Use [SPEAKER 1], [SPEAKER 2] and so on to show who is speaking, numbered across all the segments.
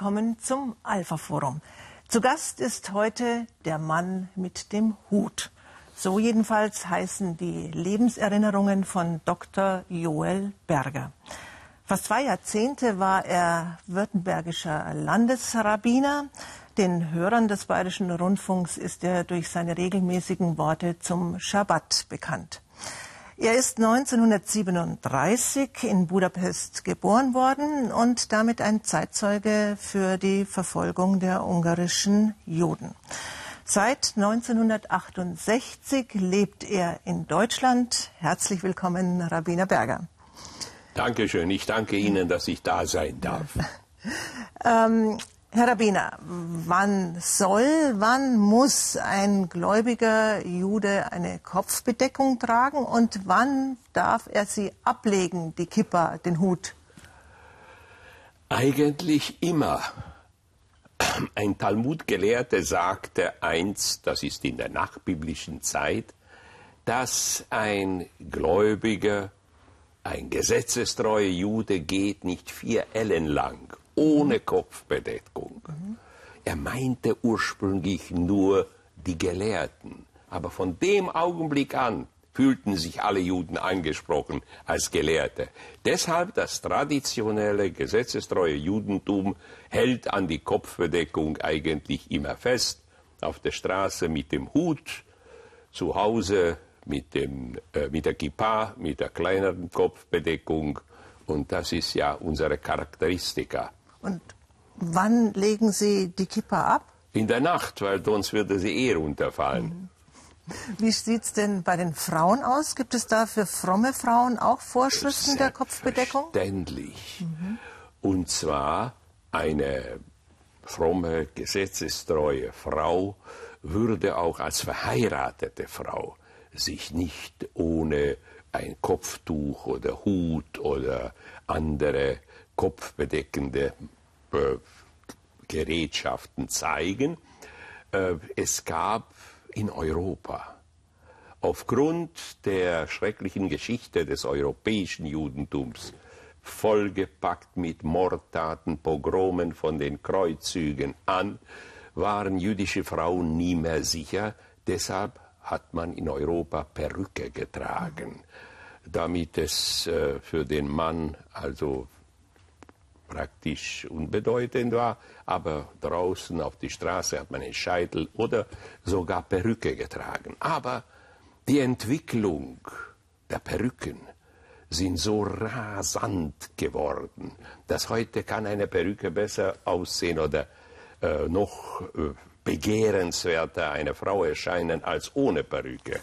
[SPEAKER 1] willkommen zum Alpha Forum. Zu Gast ist heute der Mann mit dem Hut. So jedenfalls heißen die Lebenserinnerungen von Dr. Joel Berger. Fast zwei Jahrzehnte war er württembergischer Landesrabbiner. Den Hörern des Bayerischen Rundfunks ist er durch seine regelmäßigen Worte zum Schabbat bekannt. Er ist 1937 in Budapest geboren worden und damit ein Zeitzeuge für die Verfolgung der ungarischen Juden. Seit 1968 lebt er in Deutschland. Herzlich willkommen, Rabbiner Berger.
[SPEAKER 2] Dankeschön. Ich danke Ihnen, dass ich da sein darf.
[SPEAKER 1] ähm, Herr Rabbiner, wann soll, wann muss ein gläubiger Jude eine Kopfbedeckung tragen und wann darf er sie ablegen, die Kippa, den Hut?
[SPEAKER 2] Eigentlich immer. Ein Talmudgelehrter sagte einst, das ist in der nachbiblischen Zeit, dass ein Gläubiger, ein gesetzestreuer Jude geht nicht vier Ellen lang ohne Kopfbedeckung. Er meinte ursprünglich nur die Gelehrten. Aber von dem Augenblick an fühlten sich alle Juden angesprochen als Gelehrte. Deshalb das traditionelle, gesetzestreue Judentum hält an die Kopfbedeckung eigentlich immer fest. Auf der Straße mit dem Hut, zu Hause mit, dem, äh, mit der Kippa, mit der kleineren Kopfbedeckung. Und das ist ja unsere Charakteristika.
[SPEAKER 1] Und wann legen Sie die Kippa ab?
[SPEAKER 2] In der Nacht, weil sonst würde sie eh runterfallen. Mhm.
[SPEAKER 1] Wie sieht es denn bei den Frauen aus? Gibt es da für fromme Frauen auch Vorschriften der Kopfbedeckung?
[SPEAKER 2] Selbstverständlich. Mhm. Und zwar eine fromme, gesetzestreue Frau würde auch als verheiratete Frau sich nicht ohne ein Kopftuch oder Hut oder andere kopfbedeckende Gerätschaften zeigen. Äh, es gab in Europa aufgrund der schrecklichen Geschichte des europäischen Judentums, vollgepackt mit Mordtaten, Pogromen von den Kreuzzügen an, waren jüdische Frauen nie mehr sicher. Deshalb hat man in Europa Perücke getragen, damit es äh, für den Mann also praktisch unbedeutend war, aber draußen auf die Straße hat man einen Scheitel oder sogar Perücke getragen. Aber die Entwicklung der Perücken sind so rasant geworden, dass heute kann eine Perücke besser aussehen oder äh, noch äh, begehrenswerter eine Frau erscheinen als ohne Perücke.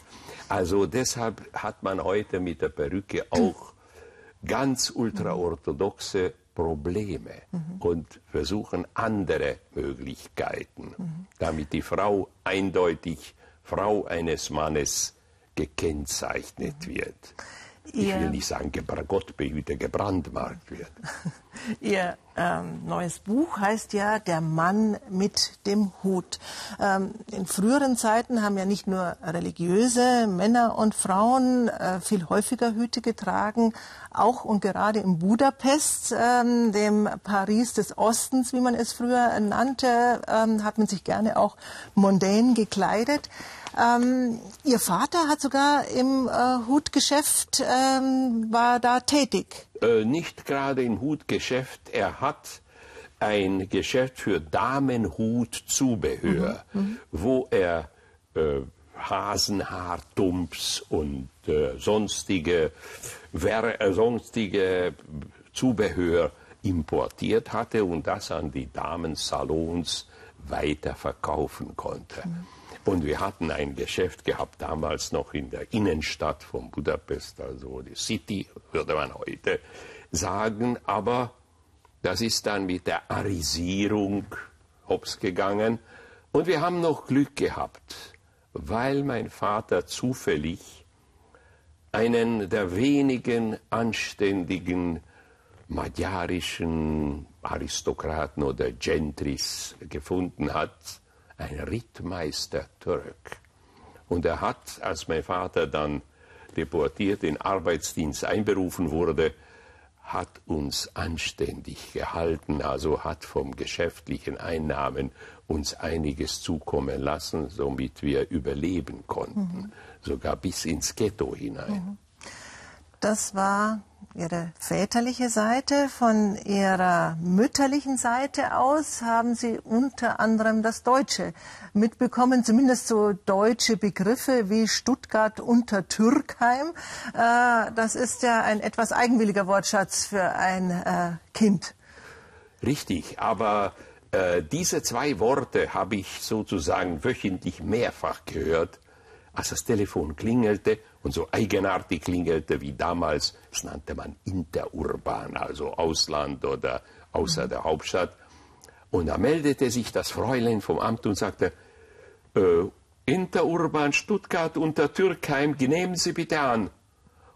[SPEAKER 2] Also deshalb hat man heute mit der Perücke auch ganz ultraorthodoxe Probleme mhm. und versuchen andere Möglichkeiten, mhm. damit die Frau eindeutig Frau eines Mannes gekennzeichnet mhm. wird. Ich will nicht sagen, Gott behüte, gebrandmarkt wird.
[SPEAKER 1] Ihr ähm, neues Buch heißt ja Der Mann mit dem Hut. Ähm, in früheren Zeiten haben ja nicht nur religiöse Männer und Frauen äh, viel häufiger Hüte getragen, auch und gerade in Budapest, ähm, dem Paris des Ostens, wie man es früher nannte, ähm, hat man sich gerne auch mondän gekleidet. Ähm, Ihr Vater hat sogar im äh, Hutgeschäft ähm, war da tätig.
[SPEAKER 2] Äh, nicht gerade im Hutgeschäft. Er hat ein Geschäft für Damenhutzubehör, mhm. mhm. wo er äh, Hasenhaartumps und äh, sonstige, äh, sonstige Zubehör importiert hatte und das an die Damensalons weiterverkaufen konnte. Mhm. Und wir hatten ein Geschäft gehabt, damals noch in der Innenstadt von Budapest, also die City, würde man heute sagen. Aber das ist dann mit der Arisierung hops gegangen. Und wir haben noch Glück gehabt, weil mein Vater zufällig einen der wenigen anständigen magyarischen Aristokraten oder Gentris gefunden hat, ein Rittmeister Türk. Und er hat, als mein Vater dann deportiert in Arbeitsdienst einberufen wurde, hat uns anständig gehalten, also hat vom geschäftlichen Einnahmen uns einiges zukommen lassen, somit wir überleben konnten, mhm. sogar bis ins Ghetto hinein. Mhm.
[SPEAKER 1] Das war Ihre väterliche Seite. Von Ihrer mütterlichen Seite aus haben Sie unter anderem das Deutsche mitbekommen, zumindest so deutsche Begriffe wie Stuttgart unter Türkheim. Äh, das ist ja ein etwas eigenwilliger Wortschatz für ein äh, Kind.
[SPEAKER 2] Richtig, aber äh, diese zwei Worte habe ich sozusagen wöchentlich mehrfach gehört, als das Telefon klingelte und so eigenartig klingelte wie damals, das nannte man interurban, also Ausland oder außer mhm. der Hauptstadt. Und da meldete sich das Fräulein vom Amt und sagte, äh, Interurban Stuttgart unter Türkheim, nehmen Sie bitte an.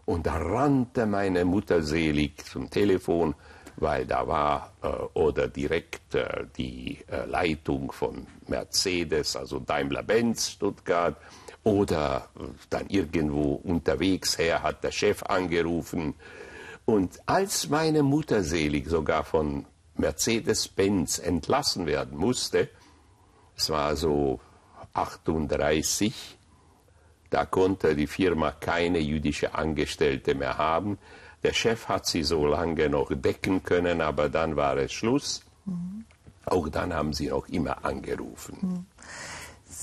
[SPEAKER 2] Und da rannte meine Mutter selig zum Telefon, weil da war äh, oder direkt äh, die äh, Leitung von Mercedes, also Daimler-Benz Stuttgart, oder dann irgendwo unterwegs her hat der Chef angerufen. Und als meine Mutter selig sogar von Mercedes-Benz entlassen werden musste, es war so 38, da konnte die Firma keine jüdische Angestellte mehr haben. Der Chef hat sie so lange noch decken können, aber dann war es Schluss. Mhm. Auch dann haben sie noch immer angerufen. Mhm.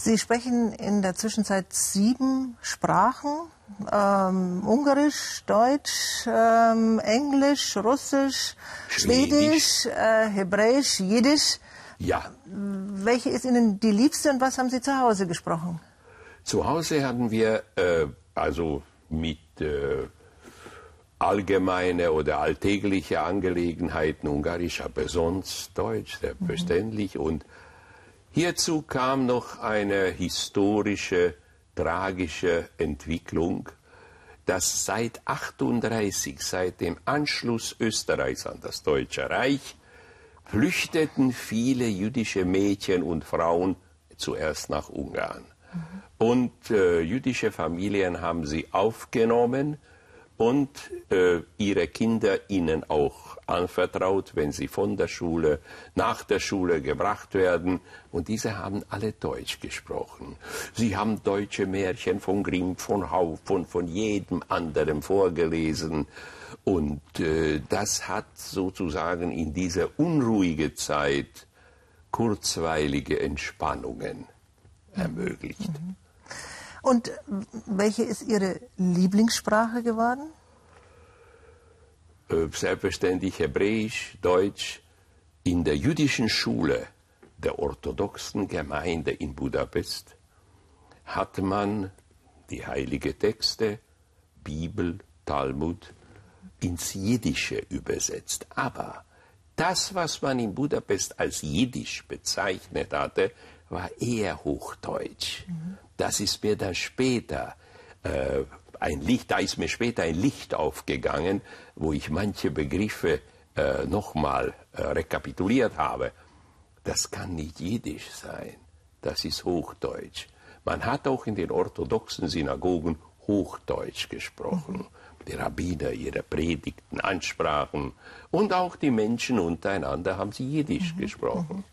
[SPEAKER 1] Sie sprechen in der Zwischenzeit sieben Sprachen. Ähm, Ungarisch, Deutsch, ähm, Englisch, Russisch, Schwedisch, Schwedisch äh, Hebräisch, Jiddisch.
[SPEAKER 2] Ja.
[SPEAKER 1] Welche ist Ihnen die liebste und was haben Sie zu Hause gesprochen?
[SPEAKER 2] Zu Hause hatten wir äh, also mit äh, allgemeine oder alltägliche Angelegenheiten Ungarisch, aber sonst Deutsch, selbstverständlich. Mhm. Und Hierzu kam noch eine historische, tragische Entwicklung, dass seit 38, seit dem Anschluss Österreichs an das Deutsche Reich, flüchteten viele jüdische Mädchen und Frauen zuerst nach Ungarn. Mhm. Und äh, jüdische Familien haben sie aufgenommen und äh, ihre Kinder ihnen auch anvertraut, wenn sie von der Schule, nach der Schule gebracht werden. Und diese haben alle Deutsch gesprochen. Sie haben deutsche Märchen von Grimm, von Hauff und von jedem anderen vorgelesen. Und äh, das hat sozusagen in dieser unruhige Zeit kurzweilige Entspannungen ermöglicht. Mhm.
[SPEAKER 1] Und welche ist Ihre Lieblingssprache geworden?
[SPEAKER 2] Äh, selbstverständlich Hebräisch, Deutsch. In der jüdischen Schule der orthodoxen Gemeinde in Budapest hat man die heiligen Texte, Bibel, Talmud ins Jiddische übersetzt. Aber das, was man in Budapest als Jiddisch bezeichnet hatte, war eher Hochdeutsch. Mhm. Das ist mir dann später äh, ein Licht, da ist mir später ein Licht aufgegangen, wo ich manche Begriffe äh, nochmal äh, rekapituliert habe. Das kann nicht Jiddisch sein, das ist Hochdeutsch. Man hat auch in den orthodoxen Synagogen Hochdeutsch gesprochen. Mhm. Die Rabbiner ihre Predigten ansprachen und auch die Menschen untereinander haben sie Jiddisch mhm. gesprochen.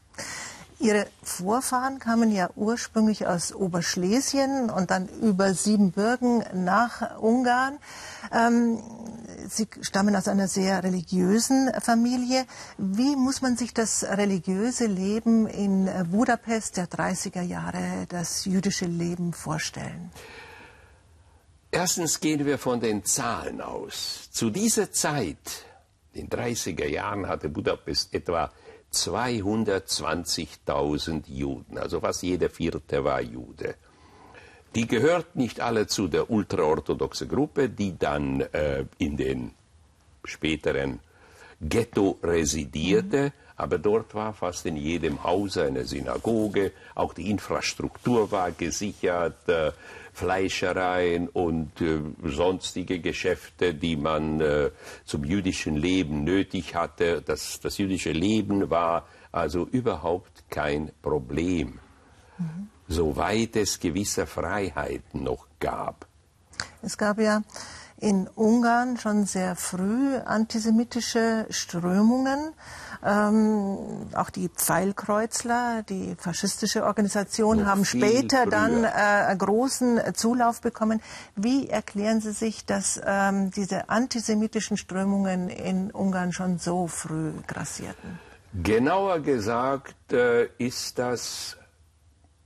[SPEAKER 1] Ihre Vorfahren kamen ja ursprünglich aus Oberschlesien und dann über Siebenbürgen nach Ungarn. Ähm, Sie stammen aus einer sehr religiösen Familie. Wie muss man sich das religiöse Leben in Budapest der 30er Jahre, das jüdische Leben vorstellen?
[SPEAKER 2] Erstens gehen wir von den Zahlen aus. Zu dieser Zeit, in den 30er Jahren, hatte Budapest etwa 220.000 Juden, also fast jeder vierte war Jude. Die gehört nicht alle zu der ultraorthodoxen Gruppe, die dann äh, in den späteren Ghetto residierte, mhm. aber dort war fast in jedem Haus eine Synagoge, auch die Infrastruktur war gesichert, äh, Fleischereien und äh, sonstige Geschäfte, die man äh, zum jüdischen Leben nötig hatte. Das, das jüdische Leben war also überhaupt kein Problem, mhm. soweit es gewisse Freiheiten noch gab.
[SPEAKER 1] Es gab ja in Ungarn schon sehr früh antisemitische Strömungen. Ähm, auch die Pfeilkreuzler, die faschistische Organisation, Noch haben später früher. dann äh, großen Zulauf bekommen. Wie erklären Sie sich, dass ähm, diese antisemitischen Strömungen in Ungarn schon so früh grassierten?
[SPEAKER 2] Genauer gesagt äh, ist das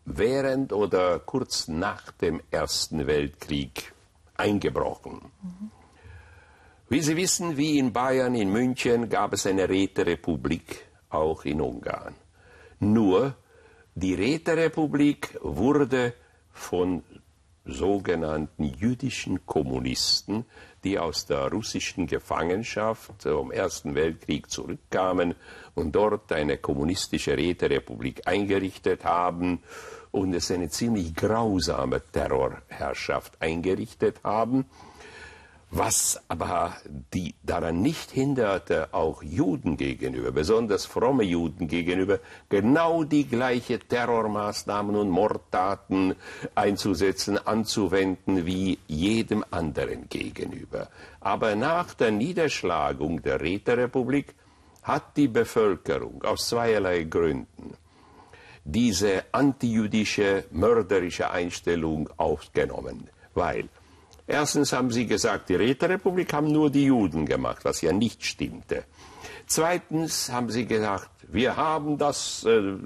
[SPEAKER 2] während oder kurz nach dem Ersten Weltkrieg eingebrochen. Wie Sie wissen, wie in Bayern, in München gab es eine Räterepublik, auch in Ungarn. Nur die Räterepublik wurde von sogenannten jüdischen Kommunisten, die aus der russischen Gefangenschaft zum Ersten Weltkrieg zurückkamen und dort eine kommunistische Räterepublik eingerichtet haben und es eine ziemlich grausame Terrorherrschaft eingerichtet haben was aber die daran nicht hinderte, auch Juden gegenüber, besonders fromme Juden gegenüber, genau die gleiche Terrormaßnahmen und Mordtaten einzusetzen, anzuwenden wie jedem anderen gegenüber. Aber nach der Niederschlagung der Räterepublik hat die Bevölkerung aus zweierlei Gründen diese antijüdische, mörderische Einstellung aufgenommen, weil Erstens haben sie gesagt, die Räterepublik haben nur die Juden gemacht, was ja nicht stimmte. Zweitens haben sie gesagt, wir haben das äh,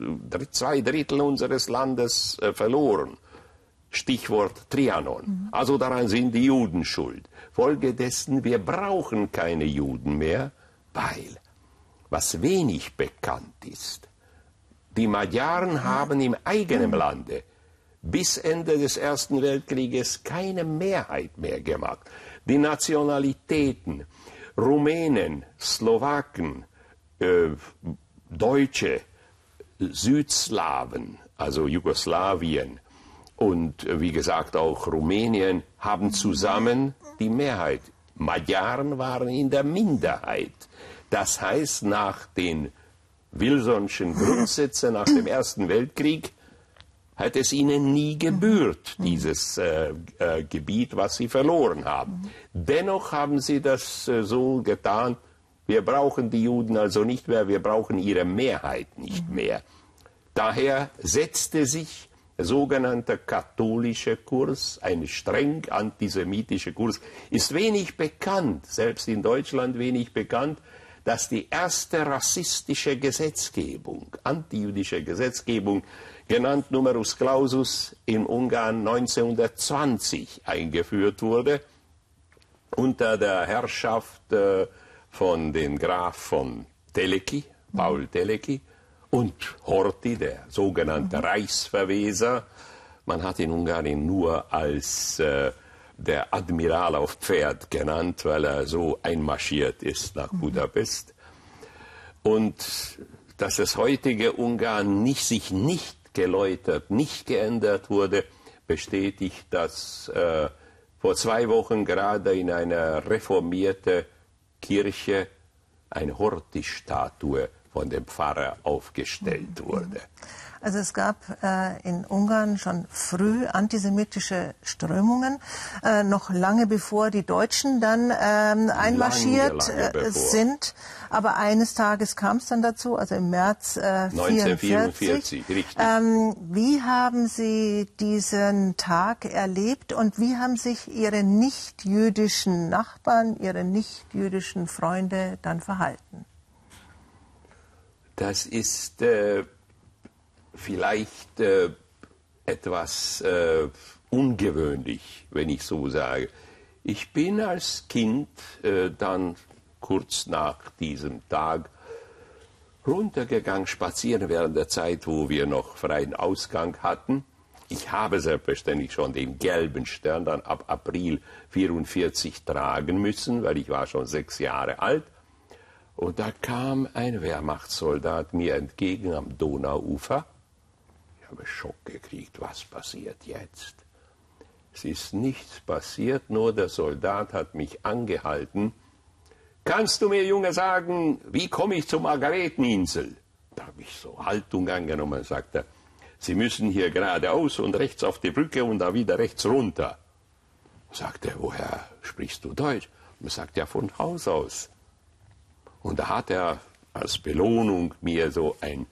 [SPEAKER 2] zwei Drittel unseres Landes äh, verloren. Stichwort Trianon. Mhm. Also daran sind die Juden schuld. Folgedessen, wir brauchen keine Juden mehr, weil, was wenig bekannt ist, die Magyaren haben im eigenen. Lande bis Ende des Ersten Weltkrieges keine Mehrheit mehr gemacht. Die Nationalitäten, Rumänen, Slowaken, äh, Deutsche, Südslawen, also Jugoslawien und äh, wie gesagt auch Rumänien haben zusammen die Mehrheit. Magyaren waren in der Minderheit. Das heißt, nach den Wilsonschen Grundsätzen nach dem Ersten Weltkrieg hat es ihnen nie gebührt, dieses äh, äh, Gebiet, was sie verloren haben. Dennoch haben sie das äh, so getan, wir brauchen die Juden also nicht mehr, wir brauchen ihre Mehrheit nicht mehr. Daher setzte sich der sogenannte katholische Kurs, ein streng antisemitischer Kurs, ist wenig bekannt, selbst in Deutschland wenig bekannt, dass die erste rassistische Gesetzgebung, antijüdische Gesetzgebung genannt Numerus Clausus in Ungarn 1920 eingeführt wurde, unter der Herrschaft äh, von dem Graf von Teleki, Paul mhm. Teleki, und Horthy, der sogenannte mhm. Reichsverweser. Man hat in Ungarn nur als äh, der Admiral auf Pferd genannt, weil er so einmarschiert ist nach mhm. Budapest. Und dass das heutige Ungarn nicht, sich nicht geläutert, nicht geändert wurde, bestätigt, dass äh, vor zwei Wochen gerade in einer reformierten Kirche eine Horti-Statue von dem Pfarrer aufgestellt mhm. wurde.
[SPEAKER 1] Also es gab äh, in Ungarn schon früh antisemitische Strömungen, äh, noch lange bevor die Deutschen dann ähm, einmarschiert lange, lange äh, sind. Aber eines Tages kam es dann dazu, also im März äh, 1944. Richtig. Ähm, wie haben Sie diesen Tag erlebt und wie haben sich Ihre nicht-jüdischen Nachbarn, Ihre nicht-jüdischen Freunde dann verhalten?
[SPEAKER 2] Das ist äh, vielleicht äh, etwas äh, ungewöhnlich, wenn ich so sage. Ich bin als Kind äh, dann kurz nach diesem Tag runtergegangen, spazieren während der Zeit, wo wir noch freien Ausgang hatten. Ich habe selbstverständlich schon den gelben Stern dann ab April 44 tragen müssen, weil ich war schon sechs Jahre alt. Und da kam ein Wehrmachtssoldat mir entgegen am Donauufer habe Schock gekriegt, was passiert jetzt? Es ist nichts passiert, nur der Soldat hat mich angehalten. Kannst du mir, Junge, sagen, wie komme ich zur Margareteninsel? Da habe ich so Haltung angenommen sagte, Sie müssen hier geradeaus und rechts auf die Brücke und da wieder rechts runter. Sagt er, woher sprichst du Deutsch? Und sagt ja von Haus aus. Und da hat er als Belohnung mir so ein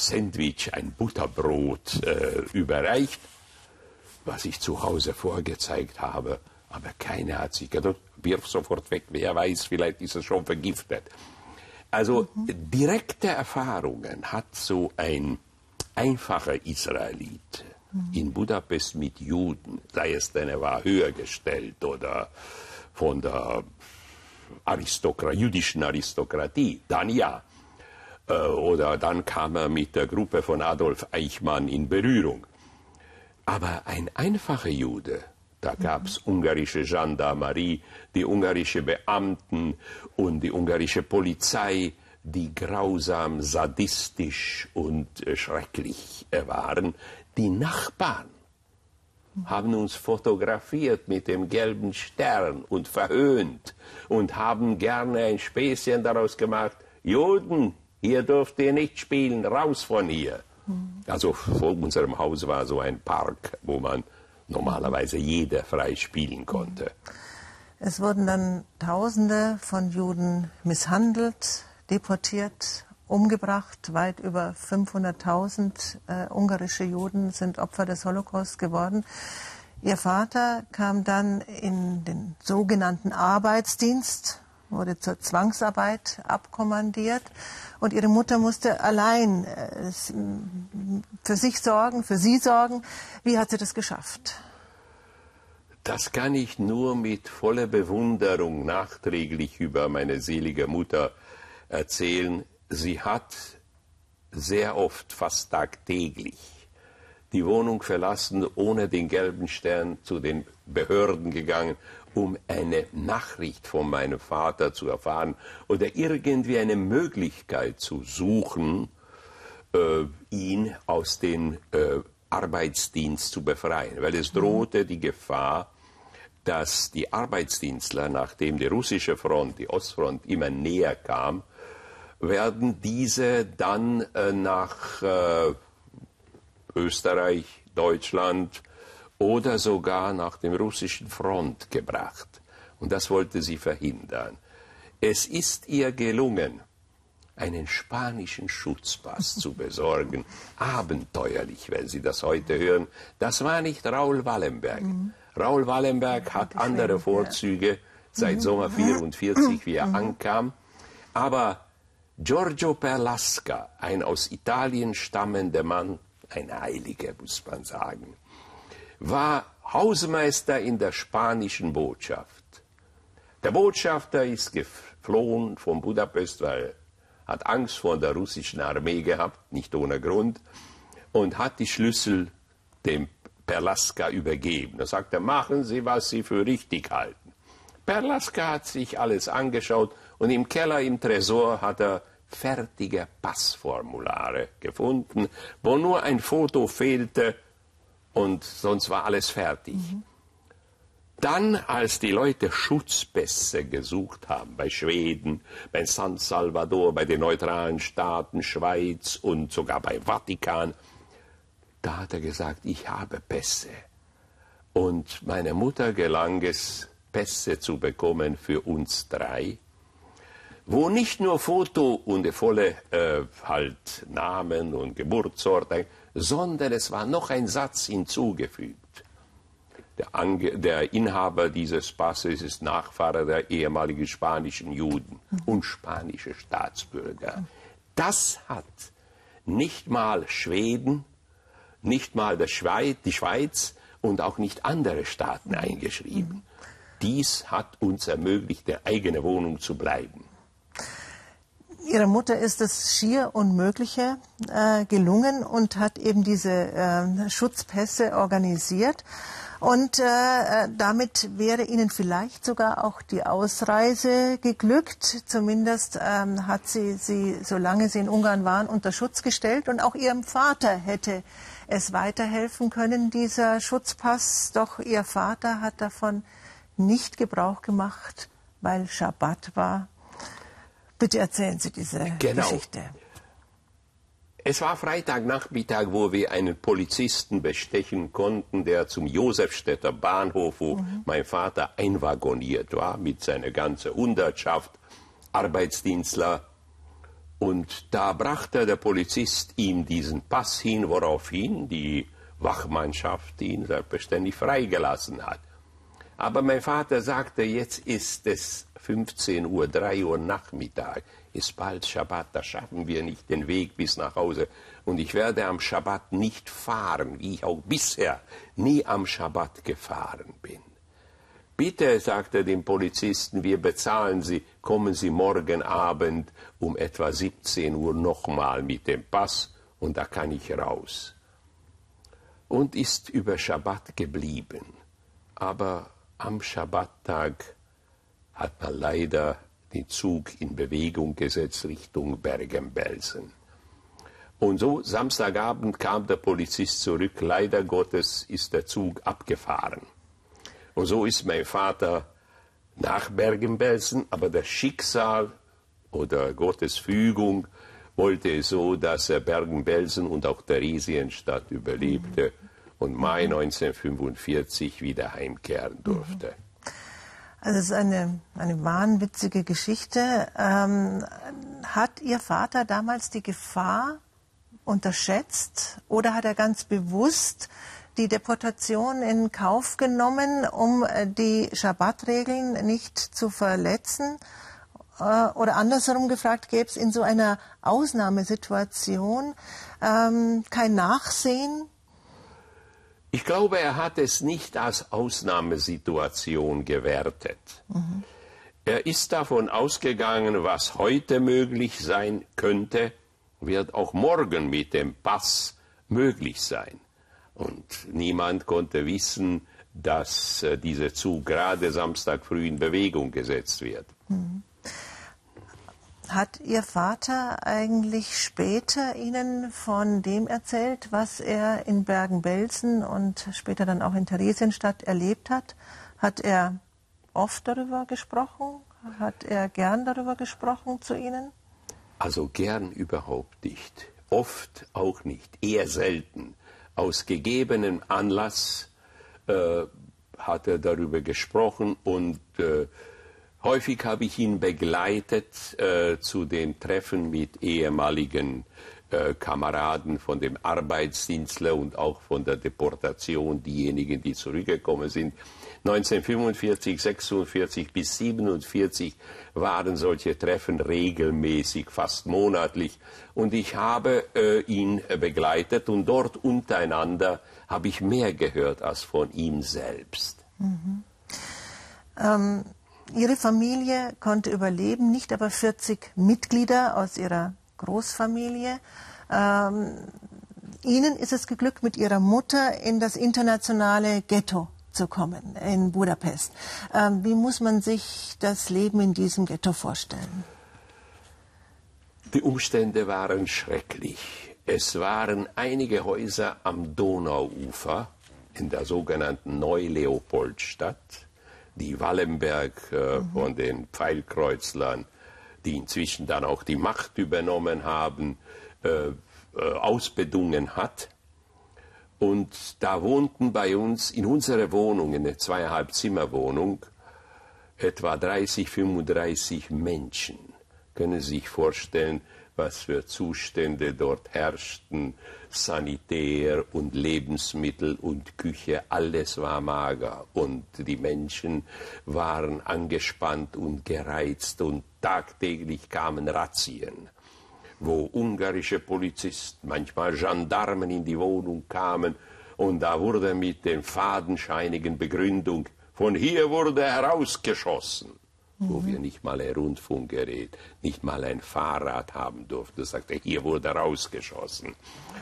[SPEAKER 2] Sandwich, ein Butterbrot äh, überreicht, was ich zu Hause vorgezeigt habe. Aber keiner hat sich gedacht, wirf sofort weg, wer weiß, vielleicht ist es schon vergiftet. Also mhm. direkte Erfahrungen hat so ein einfacher Israelit mhm. in Budapest mit Juden, sei es denn er war höher gestellt oder von der Aristokra jüdischen Aristokratie, dann ja. Äh, oder dann kam er mit der Gruppe von Adolf Eichmann in Berührung. Aber ein einfacher Jude, da gab es ungarische Gendarmerie, die ungarische Beamten und die ungarische Polizei, die grausam, sadistisch und äh, schrecklich waren. Die Nachbarn haben uns fotografiert mit dem gelben Stern und verhöhnt und haben gerne ein Späßchen daraus gemacht. Juden, hier dürft ihr nicht spielen, raus von hier. Also vor unserem Haus war so ein Park, wo man normalerweise jeder frei spielen konnte.
[SPEAKER 1] Es wurden dann Tausende von Juden misshandelt, deportiert, umgebracht. Weit über 500.000 äh, ungarische Juden sind Opfer des Holocaust geworden. Ihr Vater kam dann in den sogenannten Arbeitsdienst, wurde zur Zwangsarbeit abkommandiert und ihre Mutter musste allein äh, für sich sorgen, für sie sorgen. Wie hat sie das geschafft?
[SPEAKER 2] Das kann ich nur mit voller Bewunderung nachträglich über meine selige Mutter erzählen. Sie hat sehr oft, fast tagtäglich, die Wohnung verlassen, ohne den gelben Stern zu den Behörden gegangen, um eine Nachricht von meinem Vater zu erfahren oder irgendwie eine Möglichkeit zu suchen, äh, ihn aus dem äh, Arbeitsdienst zu befreien, weil es drohte die Gefahr, dass die Arbeitsdienstler, nachdem die russische Front, die Ostfront immer näher kam, werden diese dann äh, nach äh, Österreich, Deutschland oder sogar nach dem russischen Front gebracht. Und das wollte sie verhindern. Es ist ihr gelungen, einen spanischen Schutzpass zu besorgen. Abenteuerlich, wenn Sie das heute hören. Das war nicht Raul Wallenberg. Mhm. Raul Wallenberg hat andere Vorzüge seit mhm. Sommer 44, wie er mhm. ankam. Aber Giorgio Perlasca, ein aus Italien stammender Mann, ein Heiliger, muss man sagen, war Hausmeister in der spanischen Botschaft. Der Botschafter ist geflohen von Budapest, weil er hat Angst vor der russischen Armee gehabt, nicht ohne Grund, und hat die Schlüssel dem Perlaska übergeben. Da sagt er, machen Sie, was Sie für richtig halten. Perlaska hat sich alles angeschaut und im Keller im Tresor hat er fertige Passformulare gefunden, wo nur ein Foto fehlte und sonst war alles fertig. Mhm. Dann, als die Leute Schutzpässe gesucht haben, bei Schweden, bei San Salvador, bei den neutralen Staaten, Schweiz und sogar bei Vatikan, da hat er gesagt, ich habe Pässe. Und meiner Mutter gelang es, Pässe zu bekommen für uns drei, wo nicht nur Foto und volle äh, halt Namen und Geburtsort, sondern es war noch ein Satz hinzugefügt. Der, Ange der Inhaber dieses Passes ist Nachfahre der ehemaligen spanischen Juden und spanische Staatsbürger. Das hat nicht mal Schweden, nicht mal Schweiz, die Schweiz und auch nicht andere Staaten eingeschrieben. Dies hat uns ermöglicht, der eigene Wohnung zu bleiben.
[SPEAKER 1] Ihrer Mutter ist es schier Unmögliche äh, gelungen und hat eben diese äh, Schutzpässe organisiert. Und äh, damit wäre ihnen vielleicht sogar auch die Ausreise geglückt. Zumindest ähm, hat sie sie, solange sie in Ungarn waren, unter Schutz gestellt. Und auch ihrem Vater hätte es weiterhelfen können, dieser Schutzpass. Doch ihr Vater hat davon nicht Gebrauch gemacht, weil Schabbat war. Bitte erzählen Sie diese genau. Geschichte.
[SPEAKER 2] Es war Freitagnachmittag, wo wir einen Polizisten bestechen konnten, der zum Josefstädter Bahnhof, wo mhm. mein Vater einwagoniert war, mit seiner ganzen Hundertschaft Arbeitsdienstler. Und da brachte der Polizist ihm diesen Pass hin, woraufhin die Wachmannschaft ihn selbstverständlich freigelassen hat. Aber mein Vater sagte, jetzt ist es 15 Uhr, 3 Uhr Nachmittag ist bald Schabbat, da schaffen wir nicht den Weg bis nach Hause. Und ich werde am Schabbat nicht fahren, wie ich auch bisher nie am Schabbat gefahren bin. Bitte, sagte dem Polizisten, wir bezahlen Sie, kommen Sie morgen Abend um etwa 17 Uhr nochmal mit dem Pass und da kann ich raus. Und ist über Schabbat geblieben. Aber am Schabbattag hat man leider den Zug in Bewegung gesetzt Richtung Bergen-Belsen. Und so Samstagabend kam der Polizist zurück. Leider Gottes ist der Zug abgefahren. Und so ist mein Vater nach Bergen-Belsen, aber das Schicksal oder Gottes Fügung wollte es so, dass er Bergen-Belsen und auch Theresienstadt überlebte und Mai 1945 wieder heimkehren durfte.
[SPEAKER 1] Also es ist eine, eine wahnwitzige Geschichte. Ähm, hat Ihr Vater damals die Gefahr unterschätzt oder hat er ganz bewusst die Deportation in Kauf genommen, um äh, die Schabbatregeln nicht zu verletzen? Äh, oder andersherum gefragt, gäbe es in so einer Ausnahmesituation ähm, kein Nachsehen
[SPEAKER 2] ich glaube, er hat es nicht als Ausnahmesituation gewertet. Mhm. Er ist davon ausgegangen, was heute möglich sein könnte, wird auch morgen mit dem Pass möglich sein. Und niemand konnte wissen, dass äh, dieser Zug gerade Samstag früh in Bewegung gesetzt wird. Mhm.
[SPEAKER 1] Hat Ihr Vater eigentlich später Ihnen von dem erzählt, was er in Bergen-Belsen und später dann auch in Theresienstadt erlebt hat? Hat er oft darüber gesprochen? Hat er gern darüber gesprochen zu Ihnen?
[SPEAKER 2] Also gern überhaupt nicht. Oft auch nicht. Eher selten. Aus gegebenem Anlass äh, hat er darüber gesprochen und äh, Häufig habe ich ihn begleitet äh, zu den Treffen mit ehemaligen äh, Kameraden von dem Arbeitsdienstler und auch von der Deportation, diejenigen, die zurückgekommen sind. 1945, 46 bis 47 waren solche Treffen regelmäßig, fast monatlich. Und ich habe äh, ihn begleitet und dort untereinander habe ich mehr gehört als von ihm selbst. Mhm.
[SPEAKER 1] Ähm Ihre Familie konnte überleben, nicht aber 40 Mitglieder aus Ihrer Großfamilie. Ähm, Ihnen ist es geglückt, mit Ihrer Mutter in das internationale Ghetto zu kommen, in Budapest. Ähm, wie muss man sich das Leben in diesem Ghetto vorstellen?
[SPEAKER 2] Die Umstände waren schrecklich. Es waren einige Häuser am Donauufer in der sogenannten Neu-Leopoldstadt die Wallenberg äh, mhm. von den Pfeilkreuzlern, die inzwischen dann auch die Macht übernommen haben, äh, äh, ausbedungen hat. Und da wohnten bei uns in unserer Wohnung, in der zweieinhalb Zimmer Wohnung, etwa 30, 35 Menschen. Können Sie sich vorstellen, was für Zustände dort herrschten, Sanitär und Lebensmittel und Küche, alles war mager. Und die Menschen waren angespannt und gereizt und tagtäglich kamen Razzien, wo ungarische Polizisten, manchmal Gendarmen in die Wohnung kamen. Und da wurde mit der fadenscheinigen Begründung, von hier wurde herausgeschossen wo wir nicht mal ein Rundfunkgerät, nicht mal ein Fahrrad haben durften. Das sagte, hier wurde rausgeschossen.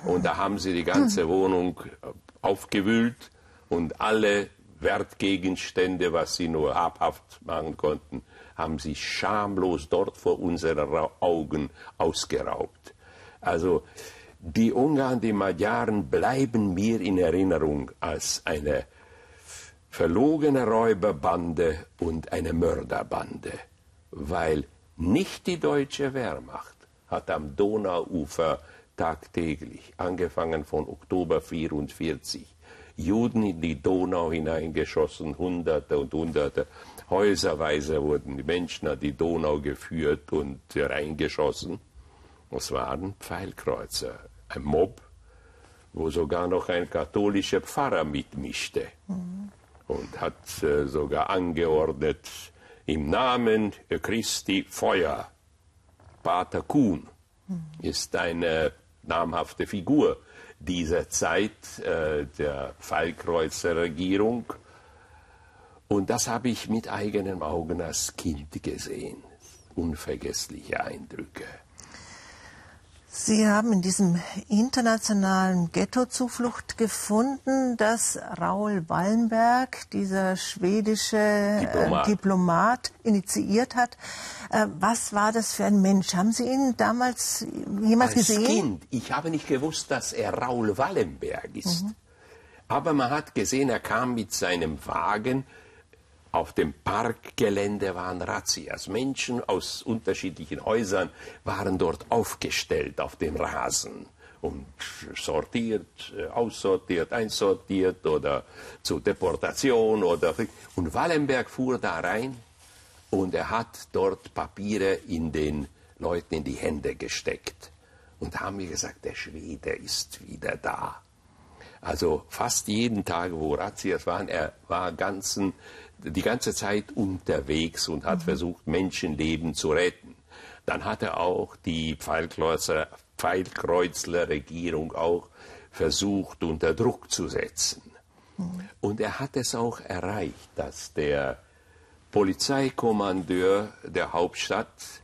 [SPEAKER 2] Und da haben sie die ganze Wohnung äh, aufgewühlt und alle Wertgegenstände, was sie nur habhaft machen konnten, haben sie schamlos dort vor unseren Augen ausgeraubt. Also die Ungarn, die Magyaren bleiben mir in Erinnerung als eine verlogene Räuberbande und eine Mörderbande, weil nicht die deutsche Wehrmacht hat am Donauufer tagtäglich, angefangen von Oktober 44, Juden in die Donau hineingeschossen, Hunderte und Hunderte. Häuserweise wurden die Menschen an die Donau geführt und reingeschossen. Es waren Pfeilkreuzer, ein Mob, wo sogar noch ein katholischer Pfarrer mitmischte mhm. Und hat äh, sogar angeordnet, im Namen Christi Feuer. Pater Kuhn ist eine namhafte Figur dieser Zeit äh, der Fallkreuzerregierung. Und das habe ich mit eigenen Augen als Kind gesehen. Unvergessliche Eindrücke.
[SPEAKER 1] Sie haben in diesem internationalen Ghetto Zuflucht gefunden, dass Raoul Wallenberg, dieser schwedische äh, Diplomat, äh, Diplomat initiiert hat. Äh, was war das für ein Mensch? Haben Sie ihn damals jemals
[SPEAKER 2] Als
[SPEAKER 1] gesehen?
[SPEAKER 2] Kind. Ich habe nicht gewusst, dass er Raoul Wallenberg ist. Mhm. Aber man hat gesehen, er kam mit seinem Wagen auf dem Parkgelände waren Razzias. Menschen aus unterschiedlichen Häusern waren dort aufgestellt auf dem Rasen und sortiert, äh, aussortiert, einsortiert oder zur Deportation oder und Wallenberg fuhr da rein und er hat dort Papiere in den Leuten in die Hände gesteckt und haben wir gesagt, der Schwede ist wieder da. Also fast jeden Tag, wo Razzias waren, er war ganzen die ganze Zeit unterwegs und hat mhm. versucht, Menschenleben zu retten. Dann hat er auch die Pfeilkreuzer, Pfeilkreuzler-Regierung auch versucht, unter Druck zu setzen. Mhm. Und er hat es auch erreicht, dass der Polizeikommandeur der Hauptstadt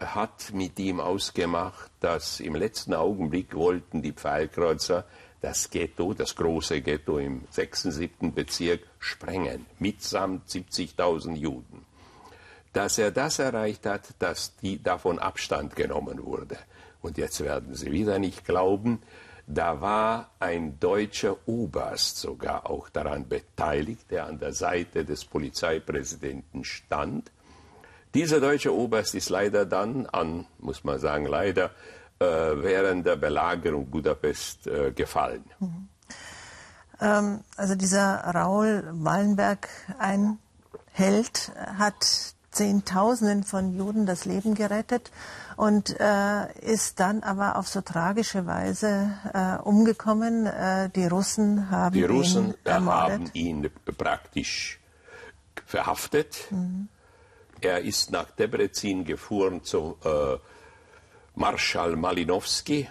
[SPEAKER 2] hat mit ihm ausgemacht, dass im letzten Augenblick wollten die Pfeilkreuzer das Ghetto, das große Ghetto im 6. 7. Bezirk sprengen, mitsamt 70.000 Juden. Dass er das erreicht hat, dass die davon Abstand genommen wurde. Und jetzt werden Sie wieder nicht glauben, da war ein deutscher Oberst sogar auch daran beteiligt, der an der Seite des Polizeipräsidenten stand. Dieser deutsche Oberst ist leider dann an, muss man sagen, leider während der Belagerung Budapest äh, gefallen. Mhm.
[SPEAKER 1] Ähm, also dieser Raul Wallenberg, ein Held, hat Zehntausenden von Juden das Leben gerettet und äh, ist dann aber auf so tragische Weise äh, umgekommen. Äh, die Russen haben
[SPEAKER 2] die Russen
[SPEAKER 1] ihn ermordet.
[SPEAKER 2] haben ihn praktisch verhaftet. Mhm. Er ist nach Debrecen gefahren zu äh, Marschall Malinowski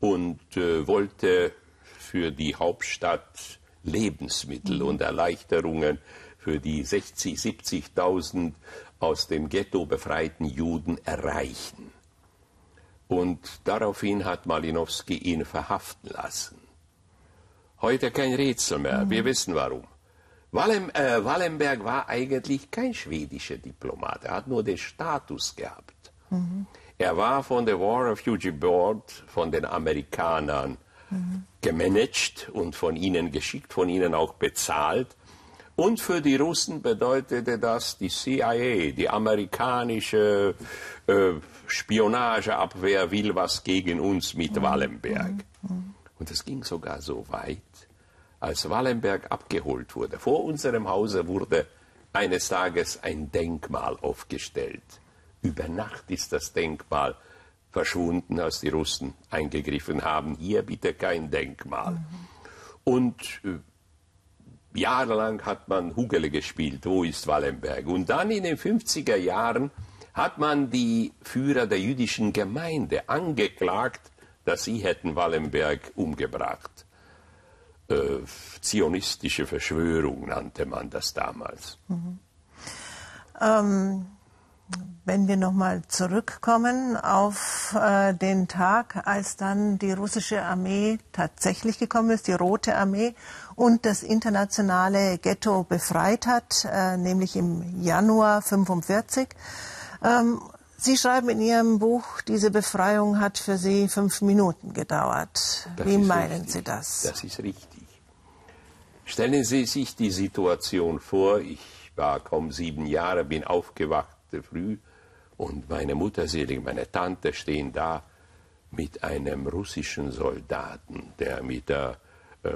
[SPEAKER 2] und äh, wollte für die Hauptstadt Lebensmittel und Erleichterungen für die 60, 70.000 aus dem Ghetto befreiten Juden erreichen. Und daraufhin hat Malinowski ihn verhaften lassen. Heute kein Rätsel mehr, mhm. wir wissen warum. Wallem, äh, Wallenberg war eigentlich kein schwedischer Diplomat, er hat nur den Status gehabt. Mhm. Er war von der War Refugee Board, von den Amerikanern mhm. gemanagt und von ihnen geschickt, von ihnen auch bezahlt. Und für die Russen bedeutete das die CIA, die amerikanische äh, Spionageabwehr will was gegen uns mit mhm. Wallenberg. Mhm. Und es ging sogar so weit, als Wallenberg abgeholt wurde. Vor unserem Hause wurde eines Tages ein Denkmal aufgestellt. Über Nacht ist das Denkmal verschwunden, als die Russen eingegriffen haben. Hier bitte kein Denkmal. Mhm. Und äh, jahrelang hat man Hugele gespielt, wo ist Wallenberg? Und dann in den 50er Jahren hat man die Führer der jüdischen Gemeinde angeklagt, dass sie hätten Wallenberg umgebracht. Äh, zionistische Verschwörung nannte man das damals. Mhm.
[SPEAKER 1] Ähm wenn wir nochmal zurückkommen auf äh, den Tag, als dann die russische Armee tatsächlich gekommen ist, die Rote Armee, und das internationale Ghetto befreit hat, äh, nämlich im Januar 45. Ähm, Sie schreiben in Ihrem Buch, diese Befreiung hat für Sie fünf Minuten gedauert. Das Wie meinen
[SPEAKER 2] richtig.
[SPEAKER 1] Sie das?
[SPEAKER 2] Das ist richtig. Stellen Sie sich die Situation vor, ich war kaum sieben Jahre, bin aufgewacht früh und meine Mutter selig, meine Tante stehen da mit einem russischen Soldaten, der mit der äh,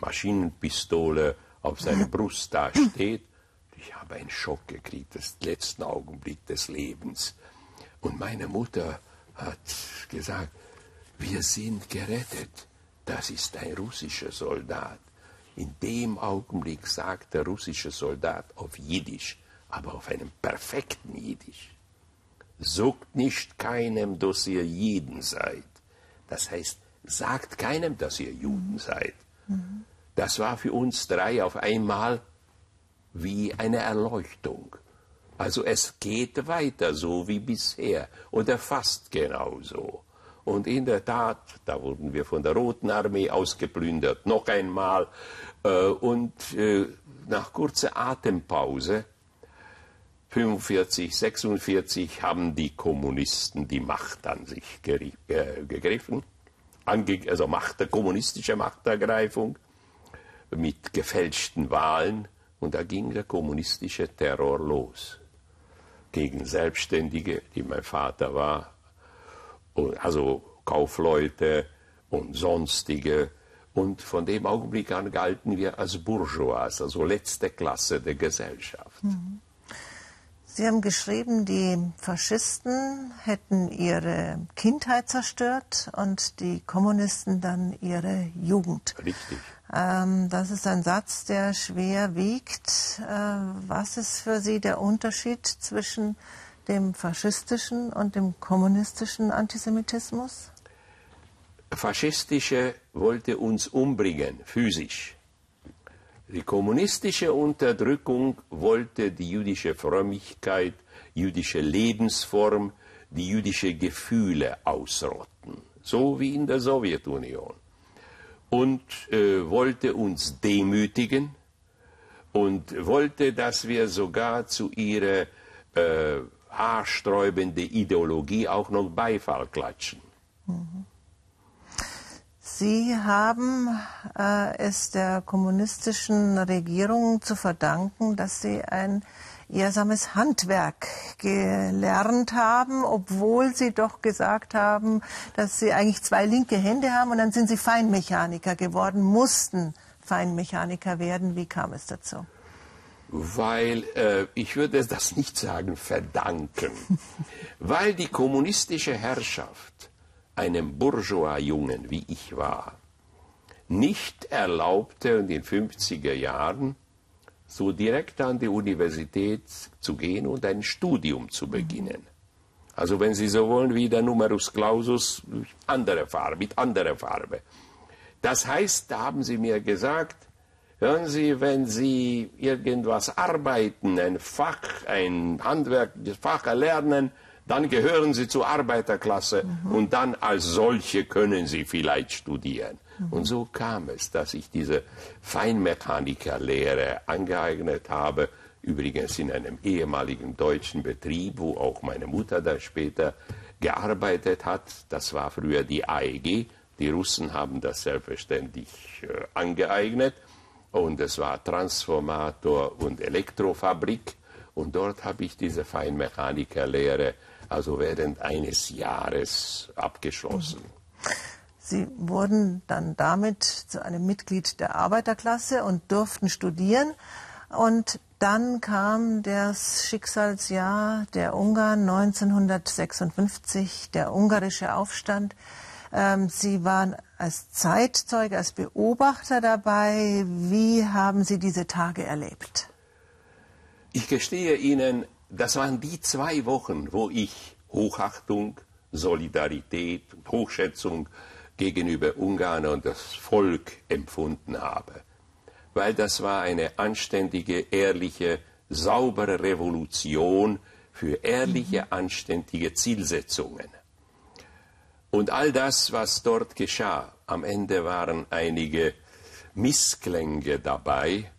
[SPEAKER 2] Maschinenpistole auf seiner Brust dasteht. Ich habe einen Schock gekriegt, das letzten Augenblick des Lebens. Und meine Mutter hat gesagt, wir sind gerettet. Das ist ein russischer Soldat. In dem Augenblick sagt der russische Soldat auf Jiddisch, aber auf einem perfekten Jiddisch. Sogt nicht keinem, dass ihr Jeden seid. Das heißt, sagt keinem, dass ihr Juden seid. Das war für uns drei auf einmal wie eine Erleuchtung. Also es geht weiter so wie bisher oder fast genauso. Und in der Tat, da wurden wir von der Roten Armee ausgeplündert, noch einmal. Äh, und äh, nach kurzer Atempause, 45, 46, haben die Kommunisten die Macht an sich äh, gegriffen, also Macht, kommunistische Machtergreifung mit gefälschten Wahlen. Und da ging der kommunistische Terror los gegen Selbstständige, die mein Vater war, also Kaufleute und sonstige. Und von dem Augenblick an galten wir als Bourgeois, also letzte Klasse der Gesellschaft. Mhm.
[SPEAKER 1] Sie haben geschrieben, die Faschisten hätten ihre Kindheit zerstört und die Kommunisten dann ihre Jugend.
[SPEAKER 2] Richtig.
[SPEAKER 1] Ähm, das ist ein Satz, der schwer wiegt. Äh, was ist für Sie der Unterschied zwischen dem faschistischen und dem kommunistischen Antisemitismus?
[SPEAKER 2] Faschistische wollte uns umbringen, physisch. Die kommunistische Unterdrückung wollte die jüdische Frömmigkeit, jüdische Lebensform, die jüdische Gefühle ausrotten, so wie in der Sowjetunion. Und äh, wollte uns demütigen und wollte, dass wir sogar zu ihrer äh, haarsträubende Ideologie auch noch Beifall klatschen. Mhm.
[SPEAKER 1] Sie haben äh, es der kommunistischen Regierung zu verdanken, dass Sie ein ehrsames Handwerk gelernt haben, obwohl Sie doch gesagt haben, dass Sie eigentlich zwei linke Hände haben und dann sind Sie Feinmechaniker geworden, mussten Feinmechaniker werden. Wie kam es dazu?
[SPEAKER 2] Weil äh, ich würde das nicht sagen verdanken, weil die kommunistische Herrschaft einem Bourgeois-Jungen, wie ich war, nicht erlaubte in den 50er Jahren so direkt an die Universität zu gehen und ein Studium zu beginnen. Also wenn Sie so wollen, wie der Numerus Clausus, andere Farbe, mit anderer Farbe. Das heißt, da haben Sie mir gesagt, hören Sie, wenn Sie irgendwas arbeiten, ein Fach, ein Handwerk, das Fach erlernen, dann gehören sie zur Arbeiterklasse mhm. und dann als solche können sie vielleicht studieren. Mhm. Und so kam es, dass ich diese Feinmechanikerlehre angeeignet habe, übrigens in einem ehemaligen deutschen Betrieb, wo auch meine Mutter dann später gearbeitet hat. Das war früher die AEG. Die Russen haben das selbstverständlich äh, angeeignet. Und es war Transformator und Elektrofabrik. Und dort habe ich diese Feinmechanikerlehre also während eines Jahres abgeschlossen.
[SPEAKER 1] Sie wurden dann damit zu einem Mitglied der Arbeiterklasse und durften studieren. Und dann kam das Schicksalsjahr der Ungarn 1956, der ungarische Aufstand. Ähm, Sie waren als Zeitzeuge, als Beobachter dabei. Wie haben Sie diese Tage erlebt?
[SPEAKER 2] Ich gestehe Ihnen, das waren die zwei Wochen, wo ich Hochachtung, Solidarität und Hochschätzung gegenüber Ungarn und das Volk empfunden habe. Weil das war eine anständige, ehrliche, saubere Revolution für ehrliche, mhm. anständige Zielsetzungen. Und all das, was dort geschah, am Ende waren einige Missklänge dabei,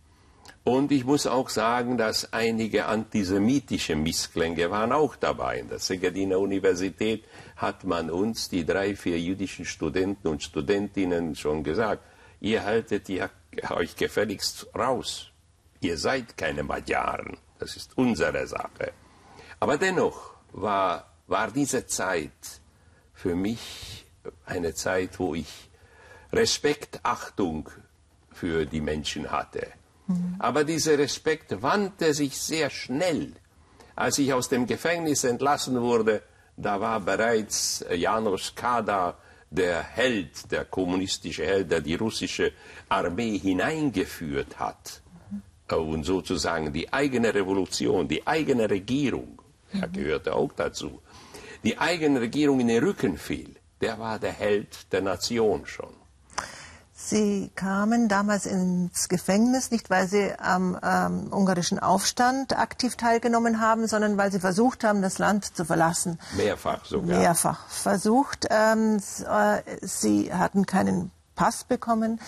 [SPEAKER 2] und ich muss auch sagen, dass einige antisemitische Missklänge waren auch dabei. In der Segadiner Universität hat man uns, die drei, vier jüdischen Studenten und Studentinnen, schon gesagt, ihr haltet ja euch gefälligst raus. Ihr seid keine Magyaren. Das ist unsere Sache. Aber dennoch war, war diese Zeit für mich eine Zeit, wo ich Respekt, Achtung für die Menschen hatte. Mhm. Aber dieser Respekt wandte sich sehr schnell. Als ich aus dem Gefängnis entlassen wurde, da war bereits Janusz Kada der Held, der kommunistische Held, der die russische Armee hineingeführt hat mhm. und sozusagen die eigene Revolution, die eigene Regierung, mhm. er gehörte auch dazu, die eigene Regierung in den Rücken fiel. Der war der Held der Nation schon.
[SPEAKER 1] Sie kamen damals ins Gefängnis, nicht weil Sie am ähm, ungarischen Aufstand aktiv teilgenommen haben, sondern weil Sie versucht haben, das Land zu verlassen.
[SPEAKER 2] Mehrfach sogar.
[SPEAKER 1] Mehrfach versucht. Ähm, äh, Sie hatten keinen Pass bekommen.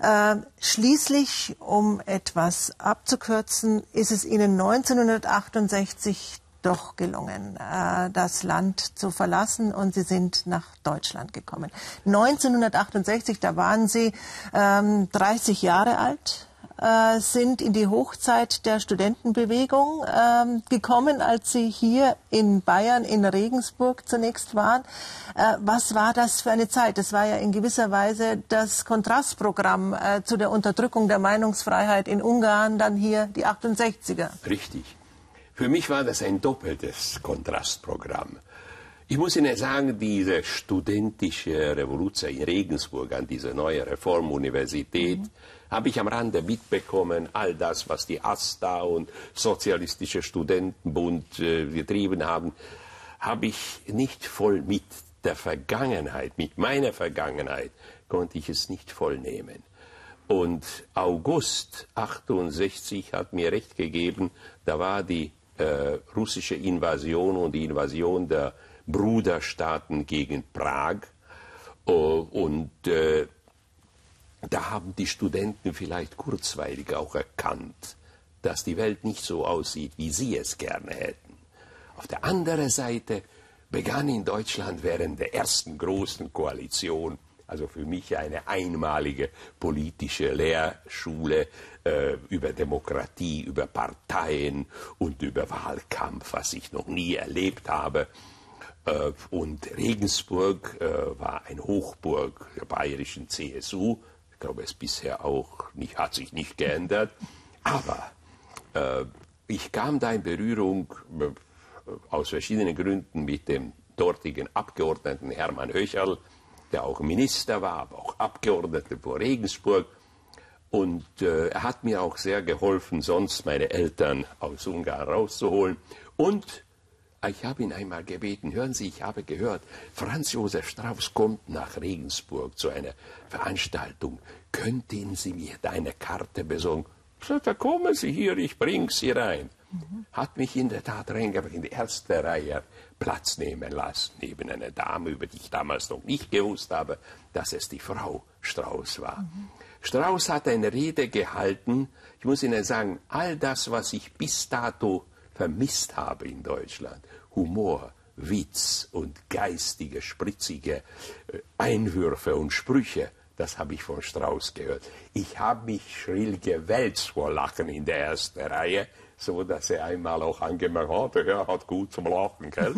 [SPEAKER 1] Äh, schließlich, um etwas abzukürzen, ist es Ihnen 1968 doch gelungen, äh, das Land zu verlassen und sie sind nach Deutschland gekommen. 1968, da waren sie ähm, 30 Jahre alt, äh, sind in die Hochzeit der Studentenbewegung äh, gekommen, als sie hier in Bayern, in Regensburg zunächst waren. Äh, was war das für eine Zeit? Das war ja in gewisser Weise das Kontrastprogramm zu der Unterdrückung der Meinungsfreiheit in Ungarn, dann hier die 68er.
[SPEAKER 2] Richtig. Für mich war das ein doppeltes Kontrastprogramm. Ich muss Ihnen sagen, diese studentische Revolution in Regensburg an dieser neuen Reformuniversität mhm. habe ich am Rande mitbekommen, all das, was die ASTA und Sozialistische Studentenbund äh, getrieben haben, habe ich nicht voll mit der Vergangenheit, mit meiner Vergangenheit, konnte ich es nicht voll nehmen. Und August 68 hat mir recht gegeben, da war die äh, russische Invasion und die Invasion der Bruderstaaten gegen Prag. Uh, und äh, da haben die Studenten vielleicht kurzweilig auch erkannt, dass die Welt nicht so aussieht, wie sie es gerne hätten. Auf der anderen Seite begann in Deutschland während der ersten großen Koalition also für mich eine einmalige politische Lehrschule äh, über Demokratie, über Parteien und über Wahlkampf, was ich noch nie erlebt habe. Äh, und Regensburg äh, war ein Hochburg der bayerischen CSU. Ich glaube, es bisher auch nicht, hat sich nicht geändert. Aber äh, ich kam da in Berührung äh, aus verschiedenen Gründen mit dem dortigen Abgeordneten Hermann Höcherl, der auch Minister war, aber auch Abgeordneter vor Regensburg. Und äh, er hat mir auch sehr geholfen, sonst meine Eltern aus Ungarn rauszuholen. Und ich habe ihn einmal gebeten, hören Sie, ich habe gehört, Franz Josef Strauß kommt nach Regensburg zu einer Veranstaltung. Könnten Sie mir eine Karte besorgen? Da kommen Sie hier, ich bringe Sie rein. Mhm. Hat mich in der Tat reingebracht, in die erste Reihe Platz nehmen lassen, neben einer Dame, über die ich damals noch nicht gewusst habe, dass es die Frau Strauß war. Mhm. Strauß hat eine Rede gehalten. Ich muss Ihnen sagen, all das, was ich bis dato vermisst habe in Deutschland, Humor, Witz und geistige, spritzige äh, Einwürfe und Sprüche, das habe ich von Strauß gehört. Ich habe mich schrill gewälzt vor Lachen in der ersten Reihe so dass er einmal auch angemerkt hat, der Herr hat gut zum Lachen, gell?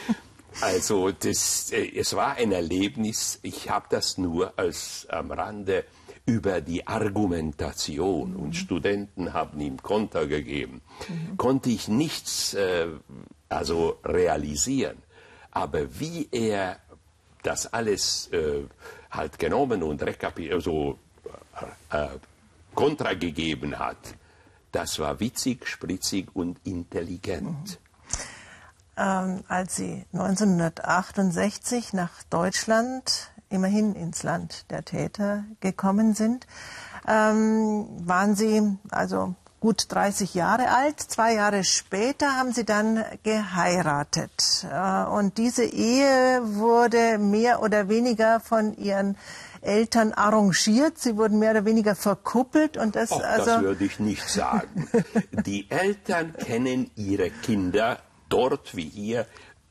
[SPEAKER 2] also das, äh, es war ein Erlebnis, ich habe das nur als am Rande über die Argumentation mhm. und Studenten haben ihm Konter gegeben, mhm. konnte ich nichts äh, also realisieren. Aber wie er das alles äh, halt genommen und also, äh, kontra gegeben hat, das war witzig, spritzig und intelligent.
[SPEAKER 1] Ähm, als Sie 1968 nach Deutschland, immerhin ins Land der Täter, gekommen sind, ähm, waren Sie also gut 30 Jahre alt. Zwei Jahre später haben Sie dann geheiratet. Äh, und diese Ehe wurde mehr oder weniger von Ihren Eltern arrangiert. Sie wurden mehr oder weniger verkuppelt und das.
[SPEAKER 2] Och,
[SPEAKER 1] also
[SPEAKER 2] das würde ich nicht sagen. Die Eltern kennen ihre Kinder dort wie hier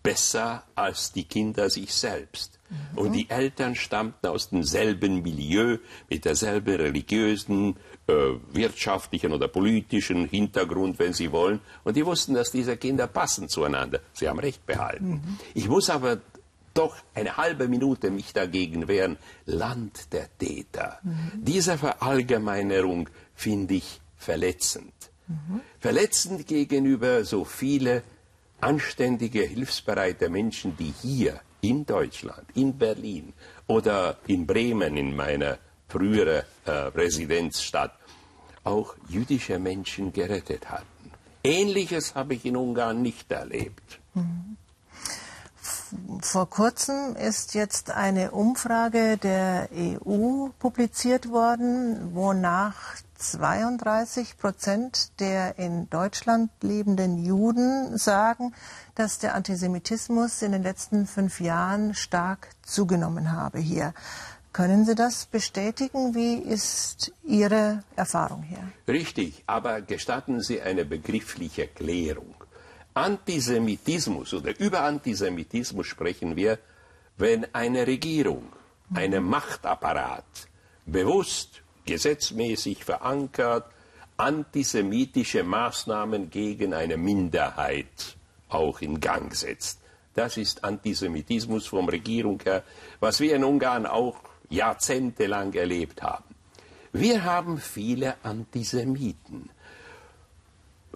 [SPEAKER 2] besser als die Kinder sich selbst. Mhm. Und die Eltern stammten aus demselben Milieu, mit derselben religiösen, äh, wirtschaftlichen oder politischen Hintergrund, wenn Sie wollen. Und die wussten, dass diese Kinder passen zueinander. Sie haben recht behalten. Mhm. Ich muss aber doch eine halbe Minute mich dagegen wehren. Land der Täter. Mhm. Diese Verallgemeinerung finde ich verletzend. Mhm. Verletzend gegenüber so viele anständige, hilfsbereite Menschen, die hier in Deutschland, in Berlin oder in Bremen, in meiner früheren äh, Residenzstadt, auch jüdische Menschen gerettet hatten. Ähnliches habe ich in Ungarn nicht erlebt. Mhm.
[SPEAKER 1] Vor kurzem ist jetzt eine Umfrage der EU publiziert worden, wonach 32 Prozent der in Deutschland lebenden Juden sagen, dass der Antisemitismus in den letzten fünf Jahren stark zugenommen habe hier. Können Sie das bestätigen? Wie ist Ihre Erfahrung hier?
[SPEAKER 2] Richtig, aber gestatten Sie eine begriffliche Klärung. Antisemitismus oder über Antisemitismus sprechen wir, wenn eine Regierung, ein Machtapparat bewusst, gesetzmäßig verankert, antisemitische Maßnahmen gegen eine Minderheit auch in Gang setzt. Das ist Antisemitismus vom Regierung her, was wir in Ungarn auch jahrzehntelang erlebt haben. Wir haben viele Antisemiten,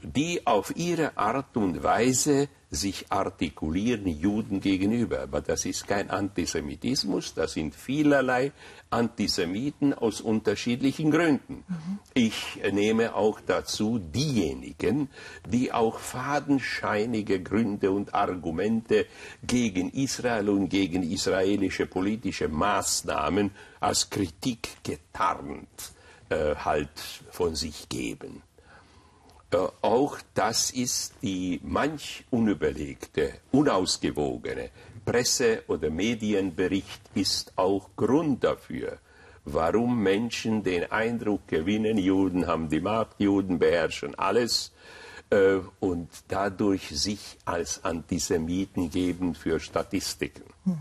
[SPEAKER 2] die auf ihre Art und Weise sich artikulieren Juden gegenüber. Aber das ist kein Antisemitismus, das sind vielerlei Antisemiten aus unterschiedlichen Gründen. Mhm. Ich nehme auch dazu diejenigen, die auch fadenscheinige Gründe und Argumente gegen Israel und gegen israelische politische Maßnahmen als Kritik getarnt äh, halt von sich geben. Äh, auch das ist die manch unüberlegte, unausgewogene Presse- oder Medienbericht ist auch Grund dafür, warum Menschen den Eindruck gewinnen, Juden haben die Macht, Juden beherrschen alles äh, und dadurch sich als Antisemiten geben für Statistiken. Hm.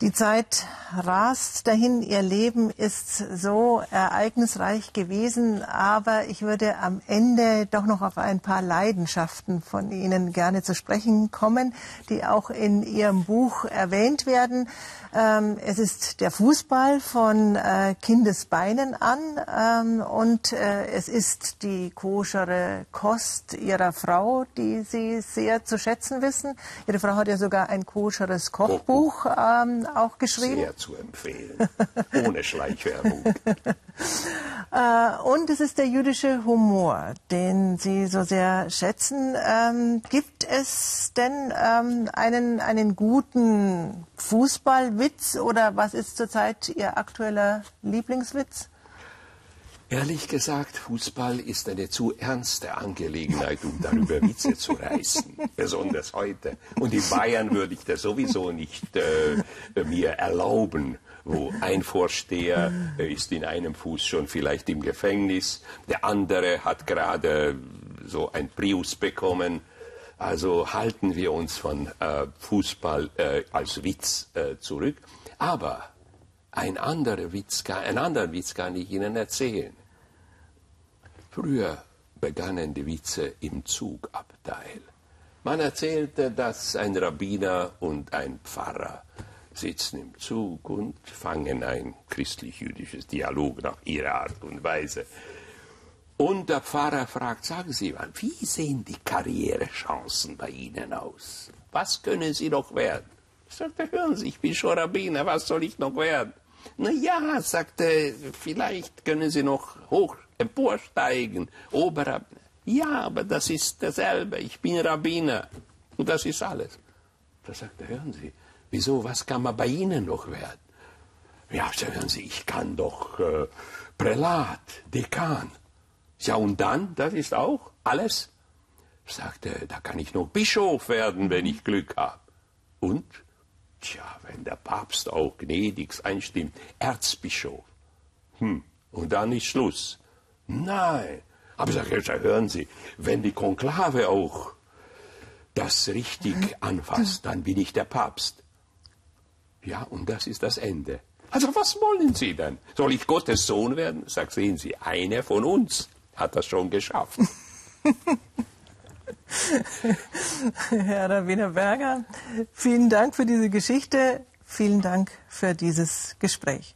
[SPEAKER 1] Die Zeit rast dahin, ihr Leben ist so ereignisreich gewesen, aber ich würde am Ende doch noch auf ein paar Leidenschaften von Ihnen gerne zu sprechen kommen, die auch in Ihrem Buch erwähnt werden. Ähm, es ist der Fußball von äh, Kindesbeinen an ähm, und äh, es ist die koschere Kost Ihrer Frau, die Sie sehr zu schätzen wissen. Ihre Frau hat ja sogar ein koscheres Kochbuch ähm, auch geschrieben.
[SPEAKER 2] Sehr zu empfehlen, ohne Schleichwerbung.
[SPEAKER 1] äh, und es ist der jüdische Humor, den Sie so sehr schätzen. Ähm, gibt es denn ähm, einen, einen guten Fußballwitz oder was ist zurzeit Ihr aktueller Lieblingswitz?
[SPEAKER 2] Ehrlich gesagt, Fußball ist eine zu ernste Angelegenheit, um darüber Witze zu reißen, besonders heute. Und in Bayern würde ich das sowieso nicht äh, mir erlauben, wo ein Vorsteher äh, ist in einem Fuß schon vielleicht im Gefängnis, der andere hat gerade so ein Prius bekommen. Also halten wir uns von äh, Fußball äh, als Witz äh, zurück. Aber ein anderer Witz, einen anderen Witz kann ich Ihnen erzählen. Früher begannen die Witze im Zugabteil. Man erzählte, dass ein Rabbiner und ein Pfarrer sitzen im Zug und fangen ein christlich-jüdisches Dialog nach ihrer Art und Weise. Und der Pfarrer fragt, sagen Sie mal, wie sehen die Karrierechancen bei Ihnen aus? Was können Sie noch werden? Sagte, hören Sie, ich bin schon Rabbiner, was soll ich noch werden? Na ja, sagte, vielleicht können Sie noch hoch emporsteigen, Oberrabbiner. Ja, aber das ist dasselbe, ich bin Rabbiner. Und das ist alles. Da sagte, hören Sie, wieso, was kann man bei Ihnen noch werden? Ja, hören Sie, ich kann doch äh, Prälat, Dekan. Ja, und dann, das ist auch alles. Sagte, da kann ich noch Bischof werden, wenn ich Glück habe. Und? Tja, wenn der Papst auch gnädig einstimmt, Erzbischof. Hm, und dann ist Schluss. Nein. Aber sag, hören Sie, wenn die Konklave auch das richtig anfasst, dann bin ich der Papst. Ja, und das ist das Ende. Also was wollen Sie denn? Soll ich Gottes Sohn werden? Sag, sehen Sie, einer von uns hat das schon geschafft.
[SPEAKER 1] Herr Rabbiner Berger, vielen Dank für diese Geschichte. Vielen Dank für dieses Gespräch.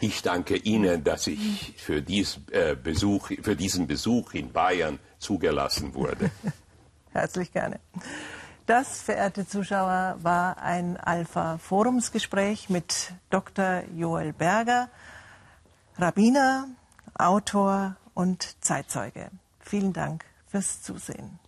[SPEAKER 2] Ich danke Ihnen, dass ich für, dies, äh, Besuch, für diesen Besuch in Bayern zugelassen wurde.
[SPEAKER 1] Herzlich gerne. Das, verehrte Zuschauer, war ein Alpha-Forumsgespräch mit Dr. Joel Berger, Rabbiner, Autor und Zeitzeuge. Vielen Dank fürs Zusehen.